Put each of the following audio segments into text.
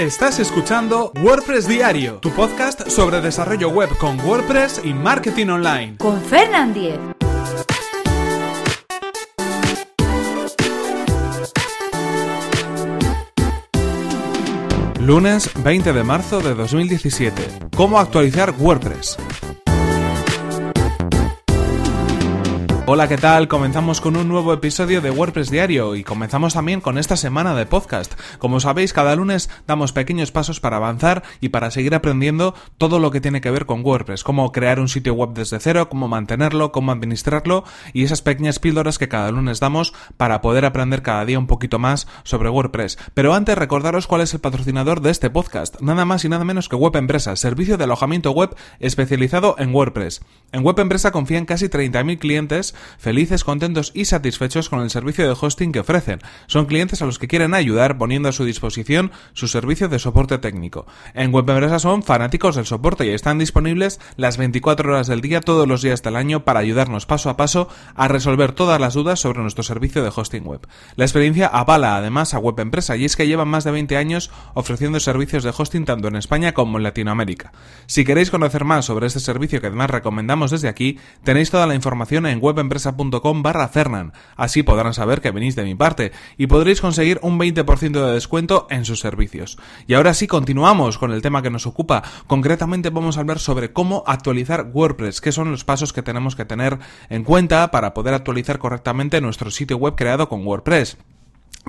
Estás escuchando WordPress Diario, tu podcast sobre desarrollo web con WordPress y marketing online. Con Fernand Diez. Lunes 20 de marzo de 2017. ¿Cómo actualizar WordPress? Hola, ¿qué tal? Comenzamos con un nuevo episodio de WordPress Diario y comenzamos también con esta semana de podcast. Como sabéis, cada lunes damos pequeños pasos para avanzar y para seguir aprendiendo todo lo que tiene que ver con WordPress, cómo crear un sitio web desde cero, cómo mantenerlo, cómo administrarlo y esas pequeñas píldoras que cada lunes damos para poder aprender cada día un poquito más sobre WordPress. Pero antes recordaros cuál es el patrocinador de este podcast, nada más y nada menos que Web Empresa, servicio de alojamiento web especializado en WordPress. En Web Empresa confían casi 30.000 clientes felices, contentos y satisfechos con el servicio de hosting que ofrecen. Son clientes a los que quieren ayudar poniendo a su disposición su servicio de soporte técnico. En WebEmpresa son fanáticos del soporte y están disponibles las 24 horas del día todos los días del año para ayudarnos paso a paso a resolver todas las dudas sobre nuestro servicio de hosting web. La experiencia avala además a WebEmpresa y es que llevan más de 20 años ofreciendo servicios de hosting tanto en España como en Latinoamérica. Si queréis conocer más sobre este servicio que además recomendamos desde aquí, tenéis toda la información en WebEmpresa empresa.com barra Fernan. Así podrán saber que venís de mi parte y podréis conseguir un 20% de descuento en sus servicios. Y ahora sí, continuamos con el tema que nos ocupa. Concretamente vamos a hablar sobre cómo actualizar WordPress, qué son los pasos que tenemos que tener en cuenta para poder actualizar correctamente nuestro sitio web creado con WordPress.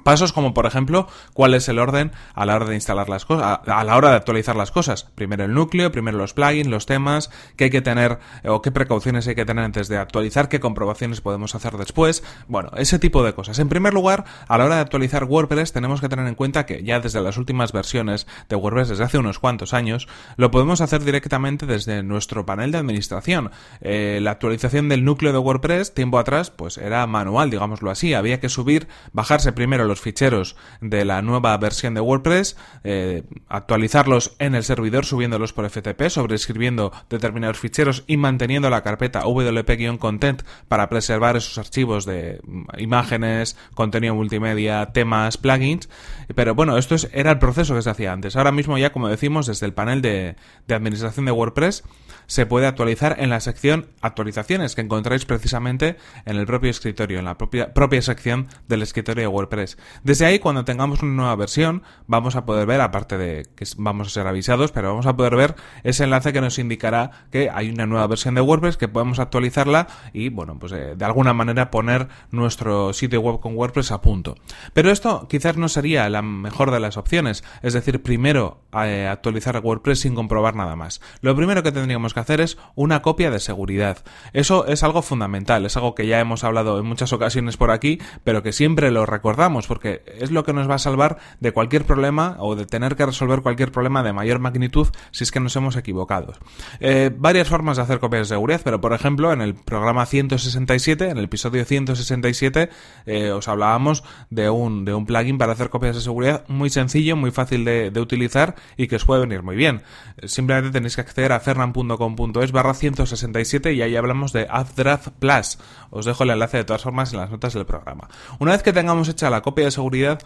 Pasos como por ejemplo cuál es el orden a la hora de instalar las cosas, a la hora de actualizar las cosas. Primero el núcleo, primero los plugins, los temas, qué hay que tener o qué precauciones hay que tener antes de actualizar, qué comprobaciones podemos hacer después. Bueno, ese tipo de cosas. En primer lugar, a la hora de actualizar WordPress tenemos que tener en cuenta que ya desde las últimas versiones de WordPress, desde hace unos cuantos años, lo podemos hacer directamente desde nuestro panel de administración. Eh, la actualización del núcleo de WordPress tiempo atrás pues era manual, digámoslo así. Había que subir, bajarse primero los ficheros de la nueva versión de WordPress, eh, actualizarlos en el servidor subiéndolos por FTP, sobreescribiendo determinados ficheros y manteniendo la carpeta wp-content para preservar esos archivos de mm, imágenes, contenido multimedia, temas, plugins. Pero bueno, esto era el proceso que se hacía antes. Ahora mismo ya, como decimos, desde el panel de, de administración de WordPress se puede actualizar en la sección actualizaciones que encontráis precisamente en el propio escritorio, en la propia, propia sección del escritorio de WordPress. Desde ahí, cuando tengamos una nueva versión, vamos a poder ver, aparte de que vamos a ser avisados, pero vamos a poder ver ese enlace que nos indicará que hay una nueva versión de WordPress, que podemos actualizarla y, bueno, pues eh, de alguna manera poner nuestro sitio web con WordPress a punto. Pero esto quizás no sería la mejor de las opciones, es decir, primero eh, actualizar WordPress sin comprobar nada más. Lo primero que tendríamos que hacer es una copia de seguridad. Eso es algo fundamental, es algo que ya hemos hablado en muchas ocasiones por aquí, pero que siempre lo recordamos porque es lo que nos va a salvar de cualquier problema o de tener que resolver cualquier problema de mayor magnitud si es que nos hemos equivocado. Eh, varias formas de hacer copias de seguridad, pero por ejemplo, en el programa 167, en el episodio 167, eh, os hablábamos de un, de un plugin para hacer copias de seguridad muy sencillo, muy fácil de, utilizar y que os puede venir muy bien. Simplemente tenéis que acceder a fernan.com.es barra 167 y ahí hablamos de AppDraft Plus. Os dejo el enlace de todas formas en las notas del programa. Una vez que tengamos hecha la copia de seguridad,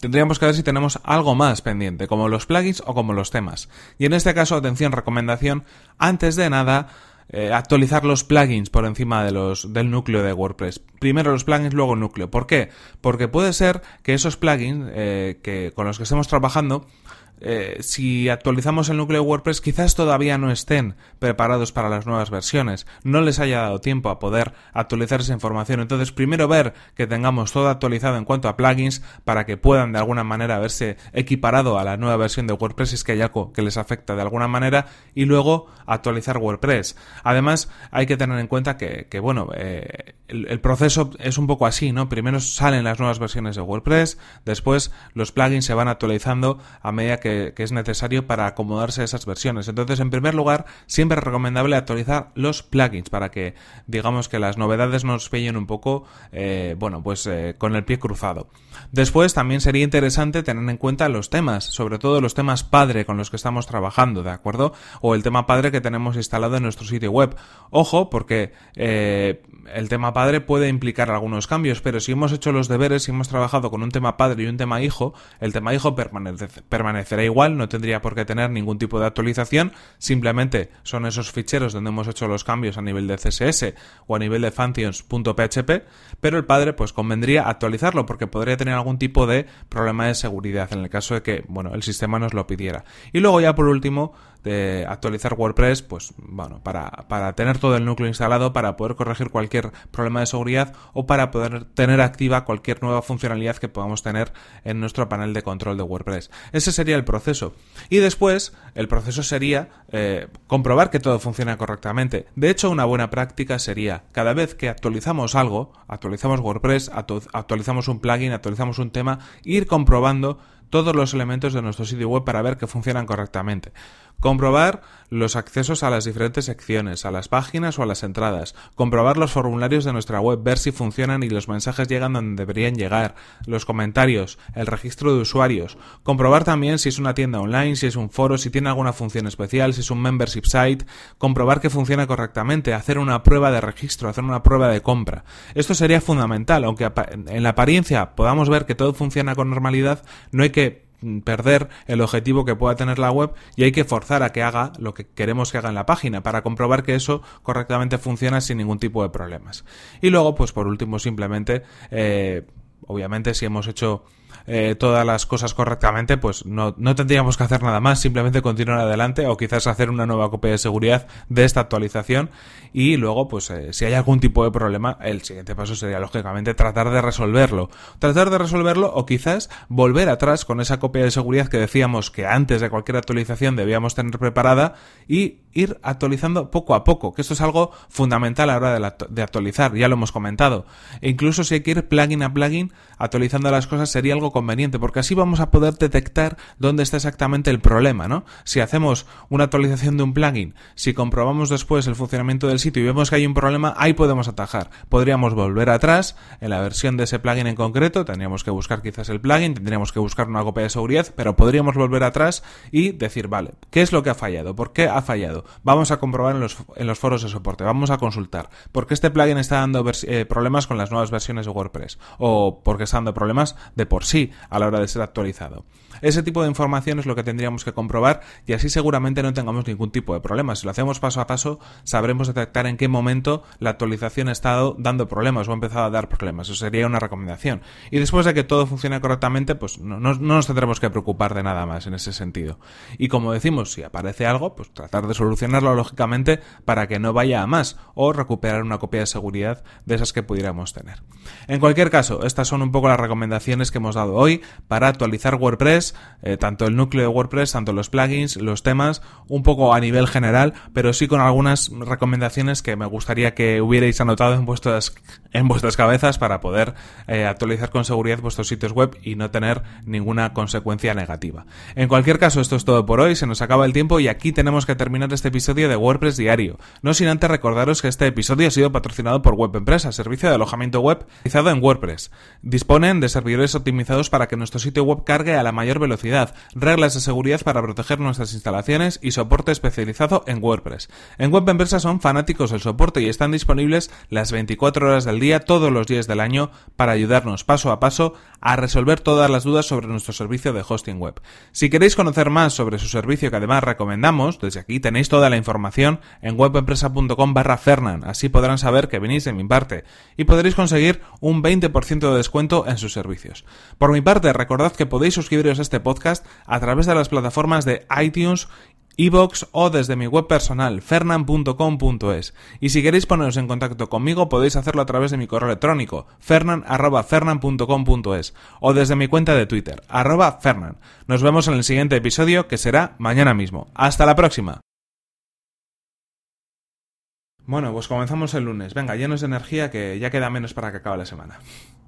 tendríamos que ver si tenemos algo más pendiente, como los plugins o como los temas. Y en este caso, atención, recomendación, antes de nada, eh, actualizar los plugins por encima de los, del núcleo de WordPress. Primero los plugins, luego el núcleo. ¿Por qué? Porque puede ser que esos plugins eh, que, con los que estemos trabajando eh, si actualizamos el núcleo de WordPress quizás todavía no estén preparados para las nuevas versiones, no les haya dado tiempo a poder actualizar esa información. Entonces, primero ver que tengamos todo actualizado en cuanto a plugins para que puedan de alguna manera verse equiparado a la nueva versión de WordPress si es que hay algo que les afecta de alguna manera y luego actualizar WordPress. Además, hay que tener en cuenta que, bueno, eh, el, proceso es un poco así, ¿no? Primero salen las nuevas versiones de WordPress, después los plugins se van actualizando a medida que, es necesario para acomodarse a esas versiones. Entonces, en primer lugar, siempre es recomendable actualizar los plugins para que, digamos, que las novedades nos pillen un poco, eh, bueno, pues eh, con el pie cruzado. Después, también sería interesante tener en cuenta los temas, sobre todo los temas padre con los que estamos trabajando, ¿de acuerdo? O el tema padre que tenemos instalado en nuestro sitio web. Ojo, porque eh, el tema padre puede implicar algunos cambios, pero si hemos hecho los deberes y hemos trabajado con un tema padre y un tema hijo, el tema hijo igual, no tendría por qué tener ningún tipo de actualización, simplemente son esos ficheros donde hemos hecho los cambios a nivel de CSS o a nivel de functions.php, pero el padre pues convendría actualizarlo porque podría tener algún tipo de problema de seguridad en el caso de que, bueno, el sistema nos lo pidiera. Y luego ya por último, de actualizar WordPress, pues bueno, para, para tener todo el núcleo instalado, para poder corregir cualquier problema de seguridad o para poder tener activa cualquier nueva funcionalidad que podamos tener en nuestro panel de control de WordPress. Ese sería el proceso. Y después, el proceso sería eh, comprobar que todo funciona correctamente. De hecho, una buena práctica sería cada vez que actualizamos algo, actualizamos WordPress, actualizamos un plugin, actualizamos un tema, ir comprobando todos los elementos de nuestro sitio web para ver que funcionan correctamente. Comprobar los accesos a las diferentes secciones, a las páginas o a las entradas. Comprobar los formularios de nuestra web, ver si funcionan y los mensajes llegan donde deberían llegar. Los comentarios, el registro de usuarios. Comprobar también si es una tienda online, si es un foro, si tiene alguna función especial, si es un membership site. Comprobar que funciona correctamente. Hacer una prueba de registro, hacer una prueba de compra. Esto sería fundamental, aunque en la apariencia podamos ver que todo funciona con normalidad, no hay que perder el objetivo que pueda tener la web y hay que forzar a que haga lo que queremos que haga en la página para comprobar que eso correctamente funciona sin ningún tipo de problemas. Y luego, pues por último, simplemente, eh, obviamente si hemos hecho eh, todas las cosas correctamente, pues no, no, tendríamos que hacer nada más, simplemente continuar adelante o quizás hacer una nueva copia de seguridad de esta actualización y luego, pues eh, si hay algún tipo de problema, el siguiente paso sería lógicamente tratar de resolverlo. Tratar de resolverlo o quizás volver atrás con esa copia de seguridad que decíamos que antes de cualquier actualización debíamos tener preparada y ir actualizando poco a poco, que esto es algo fundamental a la hora de, de actualizar, ya lo hemos comentado. E incluso si hay que ir plugin a plugin actualizando las cosas sería algo conveniente, porque así vamos a poder detectar dónde está exactamente el problema, ¿no? Si hacemos una actualización de un plugin, si comprobamos después el funcionamiento del sitio y vemos que hay un problema, ahí podemos atajar. Podríamos volver atrás en la versión de ese plugin en concreto, tendríamos que buscar quizás el plugin, tendríamos que buscar una copia de seguridad, pero podríamos volver atrás y decir, vale, ¿qué es lo que ha fallado? ¿Por qué ha fallado? Vamos a comprobar en los, en los foros de soporte, vamos a consultar. ¿Por qué este plugin está dando eh, problemas con las nuevas versiones de WordPress? ¿O porque está dando problemas de por sí? a la hora de ser actualizado. Ese tipo de información es lo que tendríamos que comprobar y así seguramente no tengamos ningún tipo de problema. Si lo hacemos paso a paso, sabremos detectar en qué momento la actualización ha estado dando problemas o ha empezado a dar problemas. Eso sería una recomendación. Y después de que todo funcione correctamente, pues no, nos tendremos que preocupar de nada más en ese sentido. Y como decimos, si aparece algo, pues tratar de solucionarlo lógicamente para que no vaya a más o recuperar una copia de seguridad de esas que pudiéramos tener. En cualquier caso, estas son un poco las recomendaciones que hemos dado hoy para actualizar WordPress, eh, tanto el núcleo de WordPress, tanto los plugins, los temas, un poco a nivel general, pero sí con algunas recomendaciones que me gustaría que hubierais anotado en vuestras, en vuestras cabezas para poder eh, actualizar con seguridad vuestros sitios web y no tener ninguna consecuencia negativa. En cualquier caso, esto es todo por hoy, se nos acaba el tiempo y aquí tenemos que terminar este episodio de WordPress Diario. No sin antes recordaros que este episodio ha sido patrocinado por Web Empresa, servicio de alojamiento web realizado en WordPress. Disponen de servidores optimizados para que nuestro sitio web cargue a la mayor velocidad, reglas de seguridad para proteger nuestras instalaciones y soporte especializado en WordPress. En Web Empresa son fanáticos del soporte y están disponibles las 24 horas del día, todos los días del año, para ayudarnos paso a paso a resolver todas las dudas sobre nuestro servicio de hosting web. Si queréis conocer más sobre su servicio que además recomendamos, desde aquí tenéis toda la información en webempresa.com barra Fernan, así podrán saber que venís de mi parte y podréis conseguir un 20% de descuento en sus servicios. Por mi parte, recordad que podéis suscribiros a este podcast a través de las plataformas de iTunes iVoox o desde mi web personal fernan.com.es y si queréis poneros en contacto conmigo podéis hacerlo a través de mi correo electrónico fernan.fernan.com.es o desde mi cuenta de Twitter arroba fernan. Nos vemos en el siguiente episodio que será mañana mismo. Hasta la próxima. Bueno, pues comenzamos el lunes. Venga, llenos de energía que ya queda menos para que acabe la semana.